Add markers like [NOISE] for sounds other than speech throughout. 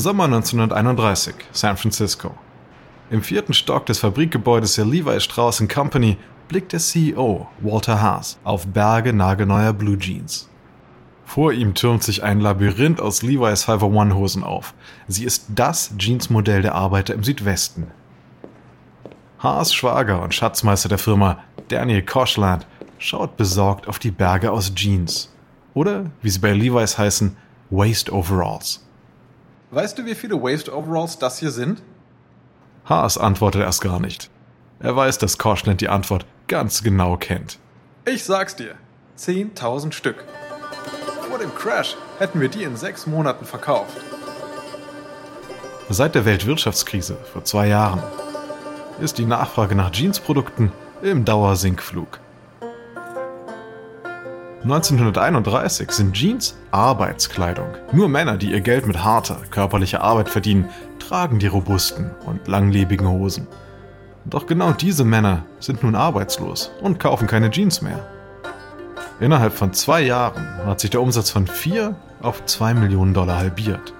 Sommer 1931, San Francisco. Im vierten Stock des Fabrikgebäudes der Levi Strauss Company blickt der CEO, Walter Haas, auf Berge nagelneuer Blue Jeans. Vor ihm türmt sich ein Labyrinth aus Levi's 501-Hosen auf. Sie ist das Jeansmodell der Arbeiter im Südwesten. Haas Schwager und Schatzmeister der Firma, Daniel Koschland, schaut besorgt auf die Berge aus Jeans. Oder, wie sie bei Levi's heißen, Waste Overalls. Weißt du, wie viele Waste Overalls das hier sind? Haas antwortet erst gar nicht. Er weiß, dass Koschland die Antwort ganz genau kennt. Ich sag's dir. 10.000 Stück. Vor dem Crash hätten wir die in sechs Monaten verkauft. Seit der Weltwirtschaftskrise vor zwei Jahren ist die Nachfrage nach Jeansprodukten im Dauersinkflug. 1931 sind Jeans Arbeitskleidung. Nur Männer, die ihr Geld mit harter, körperlicher Arbeit verdienen, tragen die robusten und langlebigen Hosen. Doch genau diese Männer sind nun arbeitslos und kaufen keine Jeans mehr. Innerhalb von zwei Jahren hat sich der Umsatz von 4 auf 2 Millionen Dollar halbiert.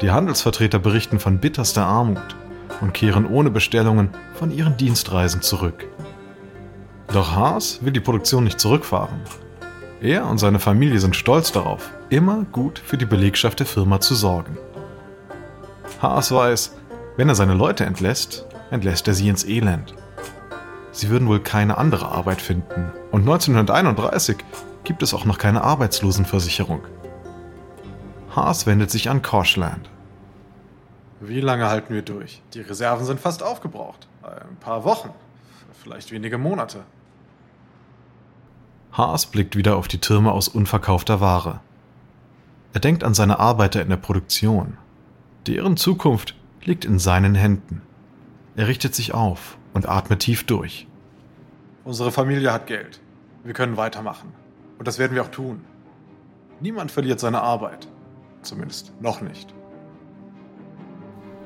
Die Handelsvertreter berichten von bitterster Armut und kehren ohne Bestellungen von ihren Dienstreisen zurück. Doch Haas will die Produktion nicht zurückfahren. Er und seine Familie sind stolz darauf, immer gut für die Belegschaft der Firma zu sorgen. Haas weiß, wenn er seine Leute entlässt, entlässt er sie ins Elend sie würden wohl keine andere Arbeit finden. Und 1931 gibt es auch noch keine Arbeitslosenversicherung. Haas wendet sich an Koshland. Wie lange halten wir durch? Die Reserven sind fast aufgebraucht. Ein paar Wochen, vielleicht wenige Monate. Haas blickt wieder auf die Türme aus unverkaufter Ware. Er denkt an seine Arbeiter in der Produktion. Deren Zukunft liegt in seinen Händen. Er richtet sich auf und atmet tief durch. Unsere Familie hat Geld. Wir können weitermachen. Und das werden wir auch tun. Niemand verliert seine Arbeit. Zumindest noch nicht.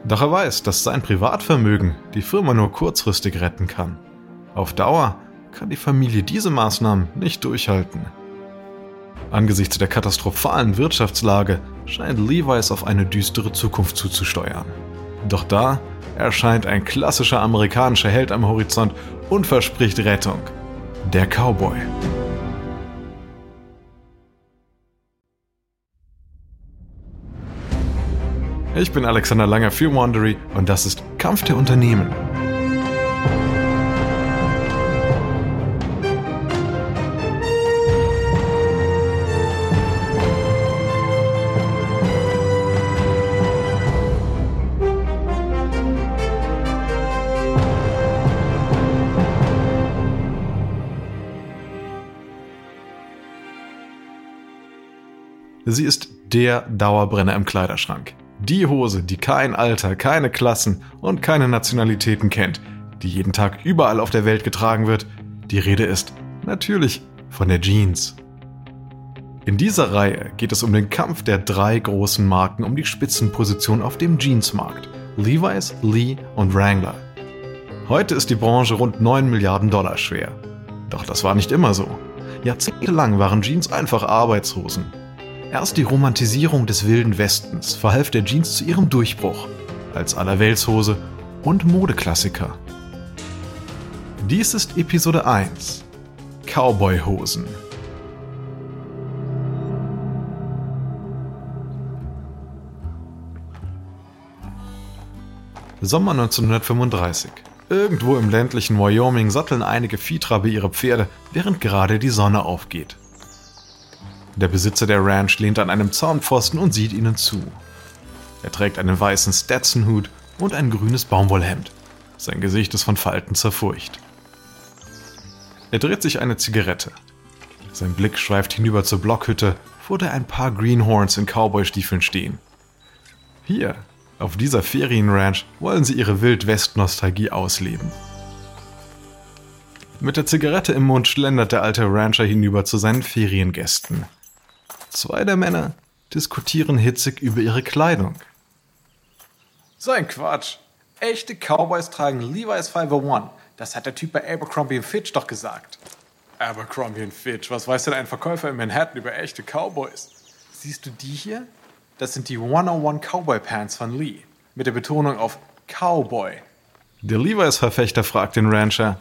Doch er weiß, dass sein Privatvermögen die Firma nur kurzfristig retten kann. Auf Dauer kann die Familie diese Maßnahmen nicht durchhalten. Angesichts der katastrophalen Wirtschaftslage scheint Levi's auf eine düstere Zukunft zuzusteuern. Doch da erscheint ein klassischer amerikanischer Held am Horizont und verspricht Rettung. Der Cowboy. Ich bin Alexander Langer für Wandery und das ist Kampf der Unternehmen. Sie ist der Dauerbrenner im Kleiderschrank. Die Hose, die kein Alter, keine Klassen und keine Nationalitäten kennt, die jeden Tag überall auf der Welt getragen wird. Die Rede ist natürlich von der Jeans. In dieser Reihe geht es um den Kampf der drei großen Marken um die Spitzenposition auf dem Jeansmarkt. Levi's, Lee und Wrangler. Heute ist die Branche rund 9 Milliarden Dollar schwer. Doch das war nicht immer so. Jahrzehntelang waren Jeans einfach Arbeitshosen. Erst die Romantisierung des wilden Westens verhalf der Jeans zu ihrem Durchbruch als Allerweltshose und Modeklassiker. Dies ist Episode 1 Cowboyhosen. Sommer 1935. Irgendwo im ländlichen Wyoming satteln einige Viehtrabe ihre Pferde, während gerade die Sonne aufgeht. Der Besitzer der Ranch lehnt an einem Zaunpfosten und sieht ihnen zu. Er trägt einen weißen Stetson-Hut und ein grünes Baumwollhemd. Sein Gesicht ist von Falten zerfurcht. Er dreht sich eine Zigarette. Sein Blick schweift hinüber zur Blockhütte, wo da ein paar Greenhorns in Cowboystiefeln stehen. Hier, auf dieser Ferienranch, wollen sie ihre Wildwest-Nostalgie ausleben. Mit der Zigarette im Mund schlendert der alte Rancher hinüber zu seinen Feriengästen. Zwei der Männer diskutieren hitzig über ihre Kleidung. So ein Quatsch. Echte Cowboys tragen Levi's 501. Das hat der Typ bei Abercrombie Fitch doch gesagt. Abercrombie Fitch, was weiß denn ein Verkäufer in Manhattan über echte Cowboys? Siehst du die hier? Das sind die 101 Cowboy Pants von Lee. Mit der Betonung auf Cowboy. Der Levi's-Verfechter fragt den Rancher.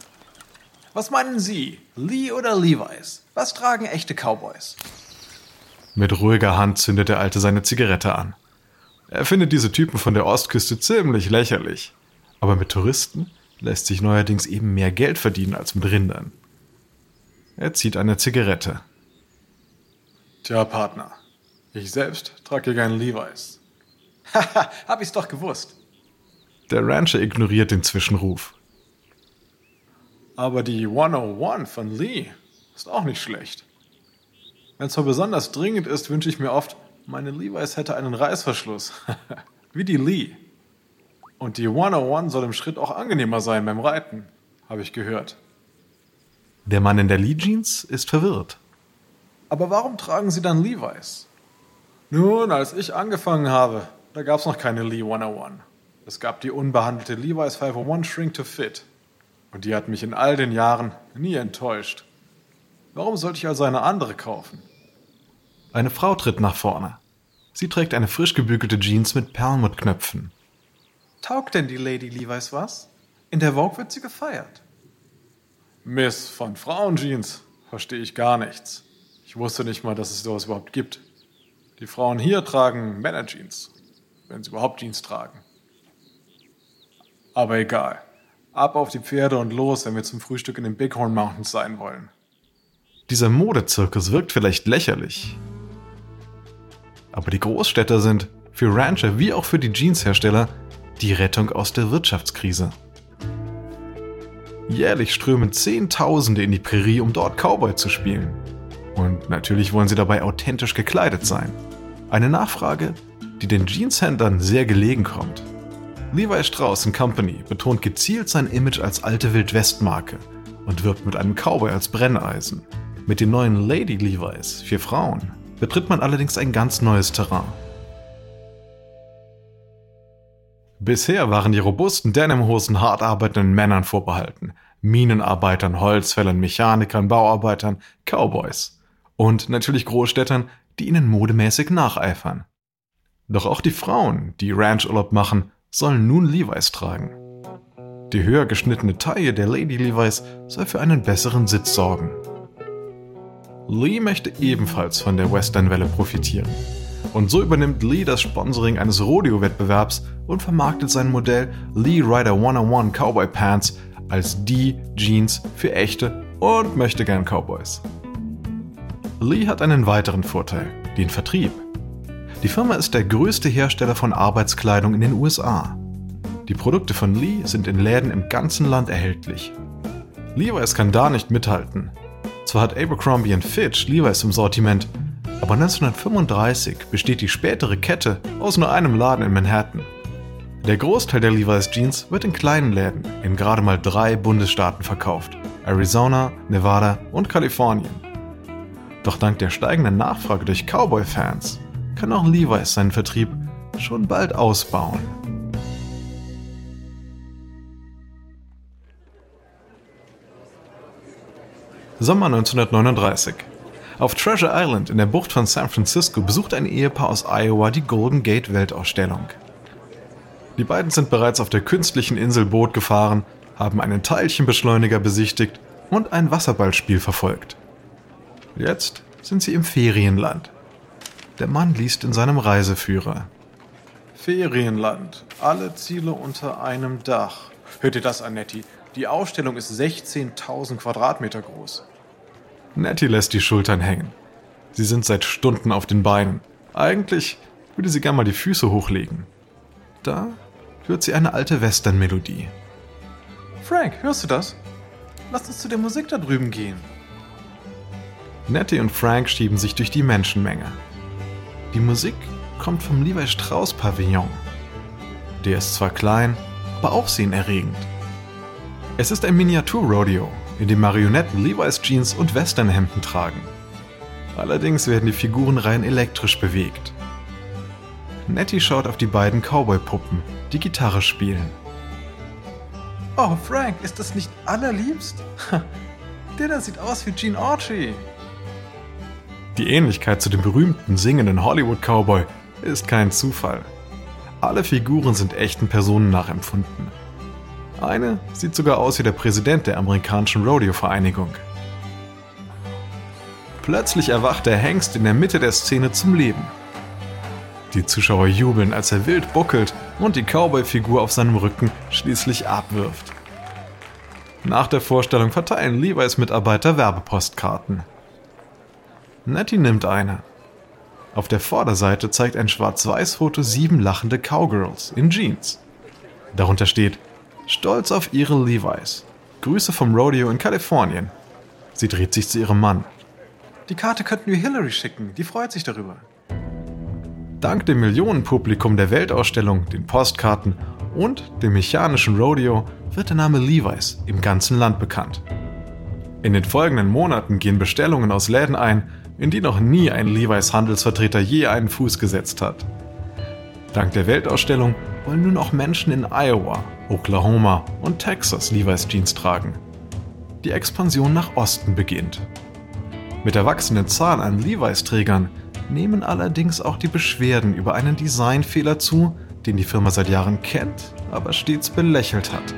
Was meinen Sie, Lee oder Levi's? Was tragen echte Cowboys? Mit ruhiger Hand zündet der Alte seine Zigarette an. Er findet diese Typen von der Ostküste ziemlich lächerlich. Aber mit Touristen lässt sich neuerdings eben mehr Geld verdienen als mit Rindern. Er zieht eine Zigarette. Tja, Partner. Ich selbst trage keinen Levi's. [LAUGHS] Haha, hab ich's doch gewusst. Der Rancher ignoriert den Zwischenruf. Aber die 101 von Lee ist auch nicht schlecht. Wenn es so besonders dringend ist, wünsche ich mir oft, meine Levi's hätte einen Reißverschluss. [LAUGHS] Wie die Lee. Und die 101 soll im Schritt auch angenehmer sein beim Reiten, habe ich gehört. Der Mann in der Lee Jeans ist verwirrt. Aber warum tragen Sie dann Levi's? Nun, als ich angefangen habe, da gab es noch keine Lee 101. Es gab die unbehandelte Levi's 501 Shrink to Fit. Und die hat mich in all den Jahren nie enttäuscht. Warum sollte ich also eine andere kaufen? Eine Frau tritt nach vorne. Sie trägt eine frisch gebügelte Jeans mit Perlmuttknöpfen. Taugt denn die Lady Levi's was? In der Vogue wird sie gefeiert. Miss von Frauenjeans, verstehe ich gar nichts. Ich wusste nicht mal, dass es sowas überhaupt gibt. Die Frauen hier tragen Männerjeans, wenn sie überhaupt Jeans tragen. Aber egal. Ab auf die Pferde und los, wenn wir zum Frühstück in den Bighorn Mountains sein wollen. Dieser Modezirkus wirkt vielleicht lächerlich. Aber die Großstädter sind, für Rancher wie auch für die Jeanshersteller, die Rettung aus der Wirtschaftskrise. Jährlich strömen Zehntausende in die Prärie, um dort Cowboy zu spielen. Und natürlich wollen sie dabei authentisch gekleidet sein. Eine Nachfrage, die den Jeanshändlern sehr gelegen kommt. Levi Strauss Company betont gezielt sein Image als alte Wildwestmarke und wirbt mit einem Cowboy als Brenneisen. Mit den neuen Lady Levi's für Frauen betritt man allerdings ein ganz neues Terrain. Bisher waren die robusten Denimhosen hart arbeitenden Männern vorbehalten. Minenarbeitern, Holzfällern, Mechanikern, Bauarbeitern, Cowboys. Und natürlich Großstädtern, die ihnen modemäßig nacheifern. Doch auch die Frauen, die Ranchurlaub machen, sollen nun Levi's tragen. Die höher geschnittene Taille der Lady Levi's soll für einen besseren Sitz sorgen. Lee möchte ebenfalls von der Western-Welle profitieren. Und so übernimmt Lee das Sponsoring eines Rodeo-Wettbewerbs und vermarktet sein Modell Lee Rider 101 Cowboy Pants als die Jeans für echte und möchte gern Cowboys. Lee hat einen weiteren Vorteil, den Vertrieb. Die Firma ist der größte Hersteller von Arbeitskleidung in den USA. Die Produkte von Lee sind in Läden im ganzen Land erhältlich. Levi's kann da nicht mithalten, zwar hat Abercrombie Fitch Levi's im Sortiment, aber 1935 besteht die spätere Kette aus nur einem Laden in Manhattan. Der Großteil der Levi's Jeans wird in kleinen Läden in gerade mal drei Bundesstaaten verkauft: Arizona, Nevada und Kalifornien. Doch dank der steigenden Nachfrage durch Cowboy-Fans kann auch Levi's seinen Vertrieb schon bald ausbauen. Sommer 1939. Auf Treasure Island in der Bucht von San Francisco besucht ein Ehepaar aus Iowa die Golden Gate Weltausstellung. Die beiden sind bereits auf der künstlichen Insel Boot gefahren, haben einen Teilchenbeschleuniger besichtigt und ein Wasserballspiel verfolgt. Jetzt sind sie im Ferienland. Der Mann liest in seinem Reiseführer. Ferienland. Alle Ziele unter einem Dach. Hört ihr das, Annetti? Die Ausstellung ist 16.000 Quadratmeter groß. Nettie lässt die Schultern hängen. Sie sind seit Stunden auf den Beinen. Eigentlich würde sie gern mal die Füße hochlegen. Da hört sie eine alte Western-Melodie. Frank, hörst du das? Lass uns zu der Musik da drüben gehen. Nettie und Frank schieben sich durch die Menschenmenge. Die Musik kommt vom Levi Strauss Pavillon. Der ist zwar klein, aber aufsehenerregend. Es ist ein Miniatur-Rodeo, in dem Marionetten Levi's Jeans und Westernhemden tragen. Allerdings werden die Figuren rein elektrisch bewegt. Nettie schaut auf die beiden Cowboy-Puppen, die Gitarre spielen. Oh, Frank, ist das nicht allerliebst? Der da sieht aus wie Gene Autry. Die Ähnlichkeit zu dem berühmten singenden Hollywood-Cowboy ist kein Zufall. Alle Figuren sind echten Personen nachempfunden. Eine sieht sogar aus wie der Präsident der amerikanischen Rodeo-Vereinigung. Plötzlich erwacht der Hengst in der Mitte der Szene zum Leben. Die Zuschauer jubeln, als er wild buckelt und die Cowboy-Figur auf seinem Rücken schließlich abwirft. Nach der Vorstellung verteilen Levi's Mitarbeiter Werbepostkarten. Nettie nimmt eine. Auf der Vorderseite zeigt ein Schwarz-Weiß-Foto sieben lachende Cowgirls in Jeans. Darunter steht Stolz auf ihre Levi's. Grüße vom Rodeo in Kalifornien. Sie dreht sich zu ihrem Mann. Die Karte könnten wir Hillary schicken, die freut sich darüber. Dank dem Millionenpublikum der Weltausstellung, den Postkarten und dem mechanischen Rodeo wird der Name Levi's im ganzen Land bekannt. In den folgenden Monaten gehen Bestellungen aus Läden ein, in die noch nie ein Levi's Handelsvertreter je einen Fuß gesetzt hat. Dank der Weltausstellung wollen nun auch Menschen in Iowa, Oklahoma und Texas Levi's Jeans tragen. Die Expansion nach Osten beginnt. Mit der wachsenden Zahl an Levi's Trägern nehmen allerdings auch die Beschwerden über einen Designfehler zu, den die Firma seit Jahren kennt, aber stets belächelt hat.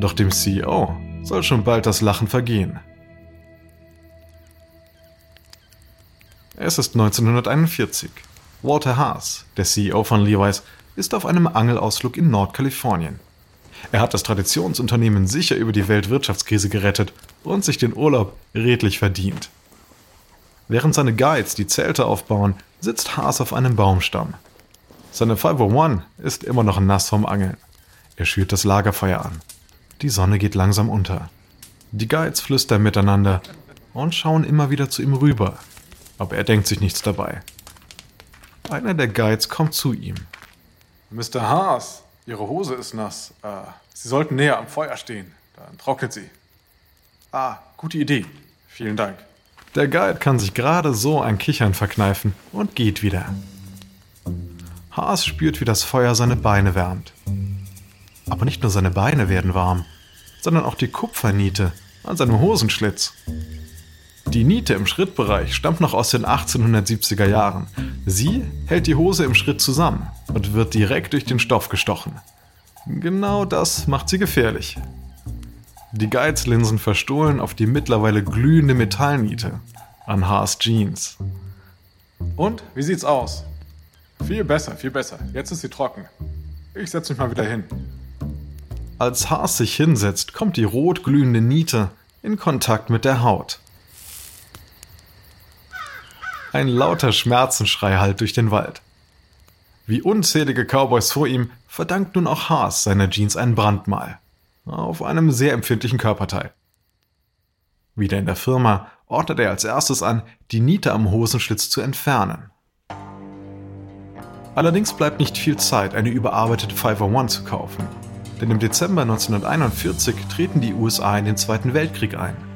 Doch dem CEO soll schon bald das Lachen vergehen. Es ist 1941. Walter Haas, der CEO von Levi's, ist auf einem Angelausflug in Nordkalifornien. Er hat das Traditionsunternehmen sicher über die Weltwirtschaftskrise gerettet und sich den Urlaub redlich verdient. Während seine Guides die Zelte aufbauen, sitzt Haas auf einem Baumstamm. Seine 501 ist immer noch nass vom Angeln. Er schürt das Lagerfeuer an. Die Sonne geht langsam unter. Die Guides flüstern miteinander und schauen immer wieder zu ihm rüber, aber er denkt sich nichts dabei. Einer der Guides kommt zu ihm. Mr. Haas, Ihre Hose ist nass. Äh, Sie sollten näher am Feuer stehen. Dann trocknet sie. Ah, gute Idee. Vielen Dank. Der Guide kann sich gerade so ein Kichern verkneifen und geht wieder. Haas spürt, wie das Feuer seine Beine wärmt. Aber nicht nur seine Beine werden warm, sondern auch die Kupferniete an seinem Hosenschlitz. Die Niete im Schrittbereich stammt noch aus den 1870er Jahren. Sie hält die Hose im Schritt zusammen und wird direkt durch den Stoff gestochen. Genau das macht sie gefährlich. Die Geizlinsen verstohlen auf die mittlerweile glühende Metallniete an Haas Jeans. Und, wie sieht's aus? Viel besser, viel besser. Jetzt ist sie trocken. Ich setze mich mal wieder hin. Als Haas sich hinsetzt, kommt die rot glühende Niete in Kontakt mit der Haut. Ein lauter Schmerzenschrei hallt durch den Wald. Wie unzählige Cowboys vor ihm verdankt nun auch Haas seiner Jeans ein Brandmal. Auf einem sehr empfindlichen Körperteil. Wieder in der Firma ordnet er als erstes an, die Niete am Hosenschlitz zu entfernen. Allerdings bleibt nicht viel Zeit, eine überarbeitete 501 zu kaufen. Denn im Dezember 1941 treten die USA in den Zweiten Weltkrieg ein.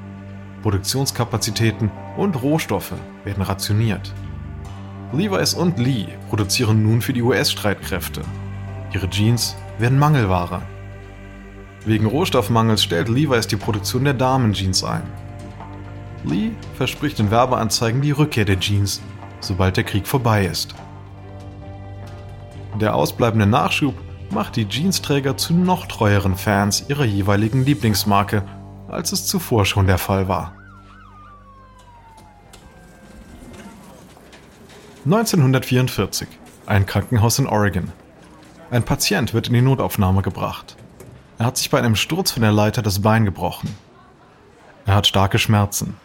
Produktionskapazitäten und Rohstoffe werden rationiert. Levi's und Lee produzieren nun für die US-Streitkräfte. Ihre Jeans werden Mangelware. Wegen Rohstoffmangels stellt Levi's die Produktion der Damenjeans ein. Lee verspricht in Werbeanzeigen die Rückkehr der Jeans, sobald der Krieg vorbei ist. Der ausbleibende Nachschub macht die Jeansträger zu noch treueren Fans ihrer jeweiligen Lieblingsmarke, als es zuvor schon der Fall war. 1944. Ein Krankenhaus in Oregon. Ein Patient wird in die Notaufnahme gebracht. Er hat sich bei einem Sturz von der Leiter das Bein gebrochen. Er hat starke Schmerzen.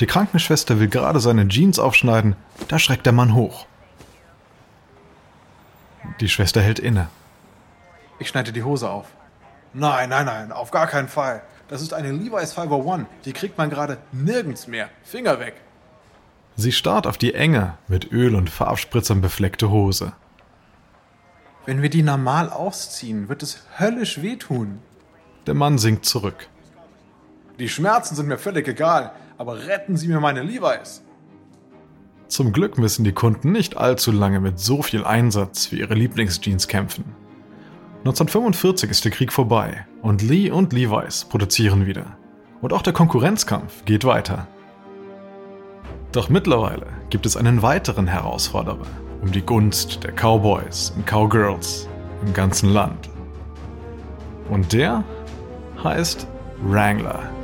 Die Krankenschwester will gerade seine Jeans aufschneiden, da schreckt der Mann hoch. Die Schwester hält inne. Ich schneide die Hose auf. Nein, nein, nein, auf gar keinen Fall. Das ist eine Levi's 501. Die kriegt man gerade nirgends mehr. Finger weg. Sie starrt auf die enge, mit Öl und Farbspritzern befleckte Hose. Wenn wir die normal ausziehen, wird es höllisch wehtun. Der Mann sinkt zurück. Die Schmerzen sind mir völlig egal, aber retten Sie mir meine Levi's. Zum Glück müssen die Kunden nicht allzu lange mit so viel Einsatz für ihre Lieblingsjeans kämpfen. 1945 ist der Krieg vorbei und Lee und Levi's produzieren wieder. Und auch der Konkurrenzkampf geht weiter. Doch mittlerweile gibt es einen weiteren Herausforderer um die Gunst der Cowboys und Cowgirls im ganzen Land. Und der heißt Wrangler.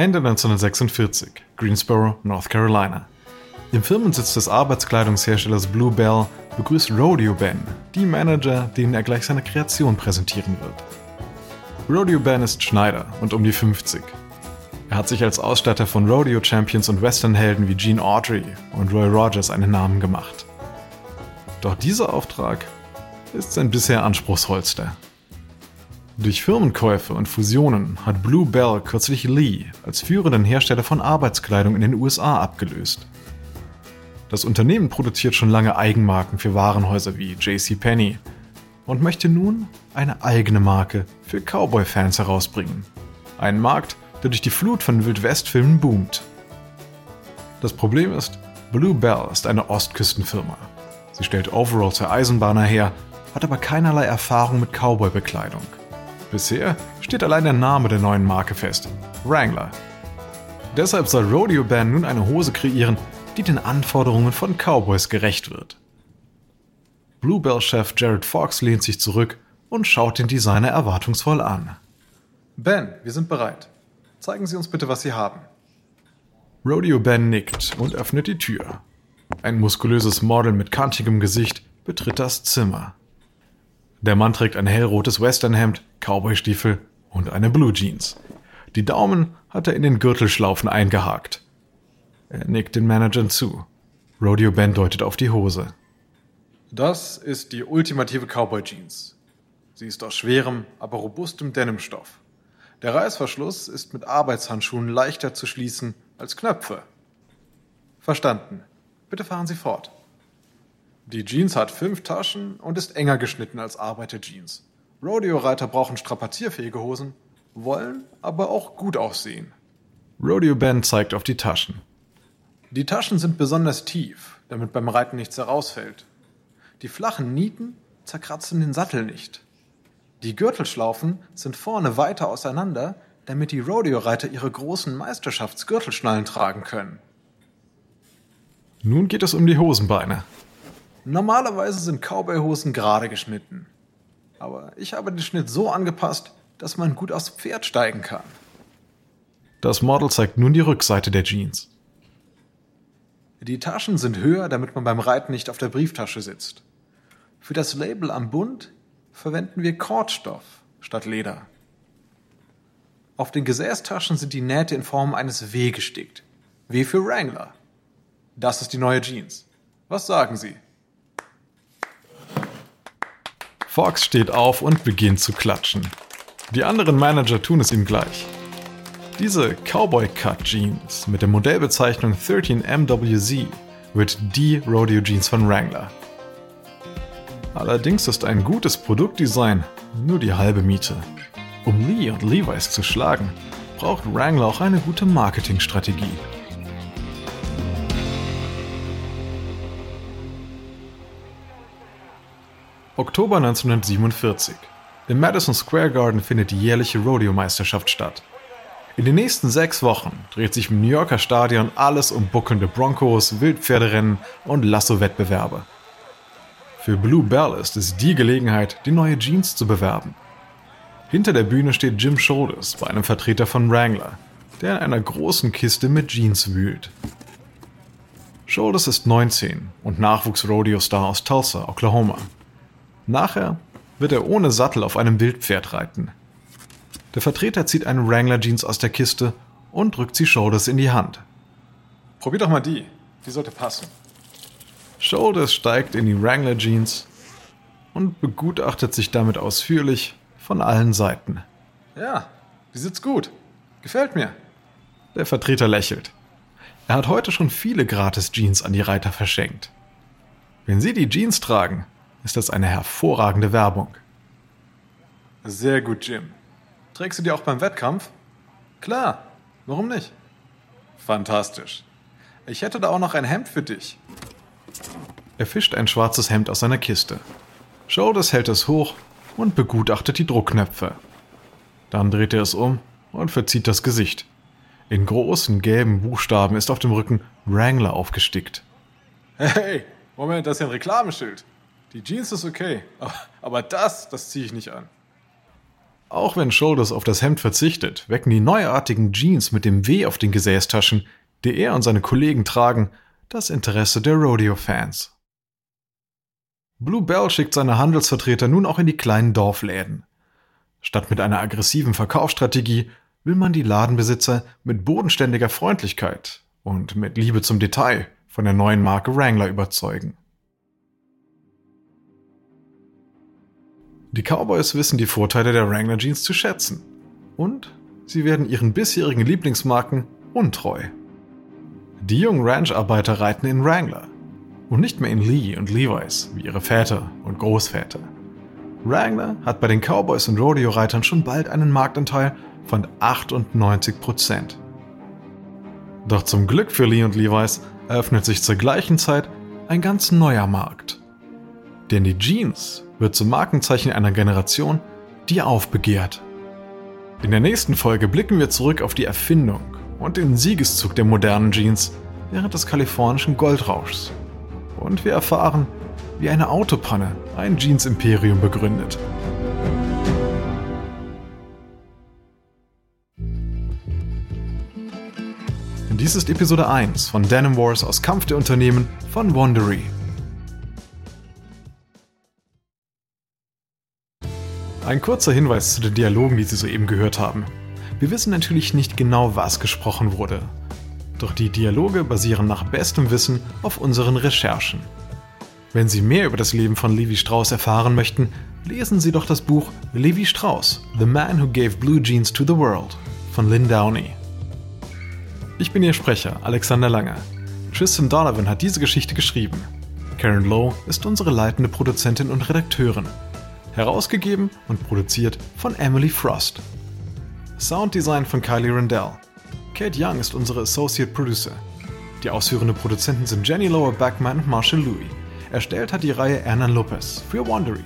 Ende 1946, Greensboro, North Carolina. Im Firmensitz des Arbeitskleidungsherstellers Blue Bell begrüßt Rodeo Ben, die Manager, denen er gleich seine Kreation präsentieren wird. Rodeo Ben ist Schneider und um die 50. Er hat sich als Ausstatter von Rodeo-Champions und Westernhelden wie Gene Autry und Roy Rogers einen Namen gemacht. Doch dieser Auftrag ist sein bisher anspruchsvollster. Durch Firmenkäufe und Fusionen hat Blue Bell kürzlich Lee als führenden Hersteller von Arbeitskleidung in den USA abgelöst. Das Unternehmen produziert schon lange Eigenmarken für Warenhäuser wie JCPenney und möchte nun eine eigene Marke für Cowboy-Fans herausbringen. Ein Markt, der durch die Flut von Wildwest-Filmen boomt. Das Problem ist, Blue Bell ist eine Ostküstenfirma. Sie stellt Overalls für Eisenbahner her, hat aber keinerlei Erfahrung mit Cowboy-Bekleidung. Bisher steht allein der Name der neuen Marke fest: Wrangler. Deshalb soll Rodeo Band nun eine Hose kreieren, die den Anforderungen von Cowboys gerecht wird. Bluebell-Chef Jared Fox lehnt sich zurück und schaut den Designer erwartungsvoll an. Ben, wir sind bereit. Zeigen Sie uns bitte, was Sie haben. Rodeo Ben nickt und öffnet die Tür. Ein muskulöses Model mit kantigem Gesicht betritt das Zimmer. Der Mann trägt ein hellrotes Westernhemd, Cowboystiefel und eine Blue Jeans. Die Daumen hat er in den Gürtelschlaufen eingehakt. Er nickt den Managern zu. Rodeo Ben deutet auf die Hose. Das ist die ultimative Cowboy Jeans. Sie ist aus schwerem, aber robustem Denimstoff. Der Reißverschluss ist mit Arbeitshandschuhen leichter zu schließen als Knöpfe. Verstanden. Bitte fahren Sie fort. Die Jeans hat fünf Taschen und ist enger geschnitten als Arbeiter-Jeans. Rodeo-Reiter brauchen strapazierfähige Hosen, wollen aber auch gut aussehen. Rodeo Ben zeigt auf die Taschen. Die Taschen sind besonders tief, damit beim Reiten nichts herausfällt. Die flachen Nieten zerkratzen den Sattel nicht. Die Gürtelschlaufen sind vorne weiter auseinander, damit die Rodeo-Reiter ihre großen Meisterschaftsgürtelschnallen tragen können. Nun geht es um die Hosenbeine. Normalerweise sind Cowboy-Hosen gerade geschnitten. Aber ich habe den Schnitt so angepasst, dass man gut aufs Pferd steigen kann. Das Model zeigt nun die Rückseite der Jeans. Die Taschen sind höher, damit man beim Reiten nicht auf der Brieftasche sitzt. Für das Label am Bund verwenden wir Kordstoff statt Leder. Auf den Gesäßtaschen sind die Nähte in Form eines W gestickt. W für Wrangler. Das ist die neue Jeans. Was sagen Sie? Fox steht auf und beginnt zu klatschen. Die anderen Manager tun es ihm gleich. Diese Cowboy Cut Jeans mit der Modellbezeichnung 13MWZ wird die Rodeo Jeans von Wrangler. Allerdings ist ein gutes Produktdesign nur die halbe Miete. Um Lee und Levi's zu schlagen, braucht Wrangler auch eine gute Marketingstrategie. Oktober 1947. Im Madison Square Garden findet die jährliche Rodeo-Meisterschaft statt. In den nächsten sechs Wochen dreht sich im New Yorker Stadion alles um buckelnde Broncos, Wildpferderennen und Lasso-Wettbewerbe. Für Blue Bell ist es die Gelegenheit, die neue Jeans zu bewerben. Hinter der Bühne steht Jim Shoulders bei einem Vertreter von Wrangler, der in einer großen Kiste mit Jeans wühlt. Shoulders ist 19 und Nachwuchs-Rodeo-Star aus Tulsa, Oklahoma. Nachher wird er ohne Sattel auf einem Wildpferd reiten. Der Vertreter zieht eine Wrangler Jeans aus der Kiste und drückt sie Shoulders in die Hand. Probier doch mal die. Die sollte passen. Shoulders steigt in die Wrangler Jeans und begutachtet sich damit ausführlich von allen Seiten. Ja, die sitzt gut. Gefällt mir. Der Vertreter lächelt. Er hat heute schon viele gratis Jeans an die Reiter verschenkt. Wenn Sie die Jeans tragen, ist das eine hervorragende Werbung. Sehr gut, Jim. Trägst du die auch beim Wettkampf? Klar, warum nicht? Fantastisch. Ich hätte da auch noch ein Hemd für dich. Er fischt ein schwarzes Hemd aus seiner Kiste. Shoulders hält es hoch und begutachtet die Druckknöpfe. Dann dreht er es um und verzieht das Gesicht. In großen gelben Buchstaben ist auf dem Rücken Wrangler aufgestickt. Hey, Moment, das ist ja ein Reklameschild. Die Jeans ist okay, aber das, das ziehe ich nicht an. Auch wenn Shoulders auf das Hemd verzichtet, wecken die neuartigen Jeans mit dem W auf den Gesäßtaschen, die er und seine Kollegen tragen, das Interesse der Rodeo-Fans. Blue Bell schickt seine Handelsvertreter nun auch in die kleinen Dorfläden. Statt mit einer aggressiven Verkaufsstrategie will man die Ladenbesitzer mit bodenständiger Freundlichkeit und mit Liebe zum Detail von der neuen Marke Wrangler überzeugen. Die Cowboys wissen die Vorteile der Wrangler Jeans zu schätzen. Und sie werden ihren bisherigen Lieblingsmarken untreu. Die jungen Rancharbeiter reiten in Wrangler und nicht mehr in Lee und Levi's wie ihre Väter und Großväter. Wrangler hat bei den Cowboys und Rodeo-Reitern schon bald einen Marktanteil von 98 Prozent. Doch zum Glück für Lee und Levi's eröffnet sich zur gleichen Zeit ein ganz neuer Markt. Denn die Jeans wird zum Markenzeichen einer Generation, die aufbegehrt. In der nächsten Folge blicken wir zurück auf die Erfindung und den Siegeszug der modernen Jeans während des kalifornischen Goldrauschs. Und wir erfahren, wie eine Autopanne ein Jeans-Imperium begründet. Dies ist Episode 1 von Denim Wars aus Kampf der Unternehmen von Wandery. Ein kurzer Hinweis zu den Dialogen, die Sie soeben gehört haben. Wir wissen natürlich nicht genau, was gesprochen wurde. Doch die Dialoge basieren nach bestem Wissen auf unseren Recherchen. Wenn Sie mehr über das Leben von Levi Strauss erfahren möchten, lesen Sie doch das Buch Levi Strauss, The Man Who Gave Blue Jeans to the World von Lynn Downey. Ich bin Ihr Sprecher, Alexander Lange. Tristan Donovan hat diese Geschichte geschrieben. Karen Lowe ist unsere leitende Produzentin und Redakteurin. Herausgegeben und produziert von Emily Frost. Sounddesign von Kylie Rendell. Kate Young ist unsere Associate Producer. Die ausführenden Produzenten sind Jenny Lower Backman und Marshall Louis. Erstellt hat die Reihe Hernan Lopez für Wandery.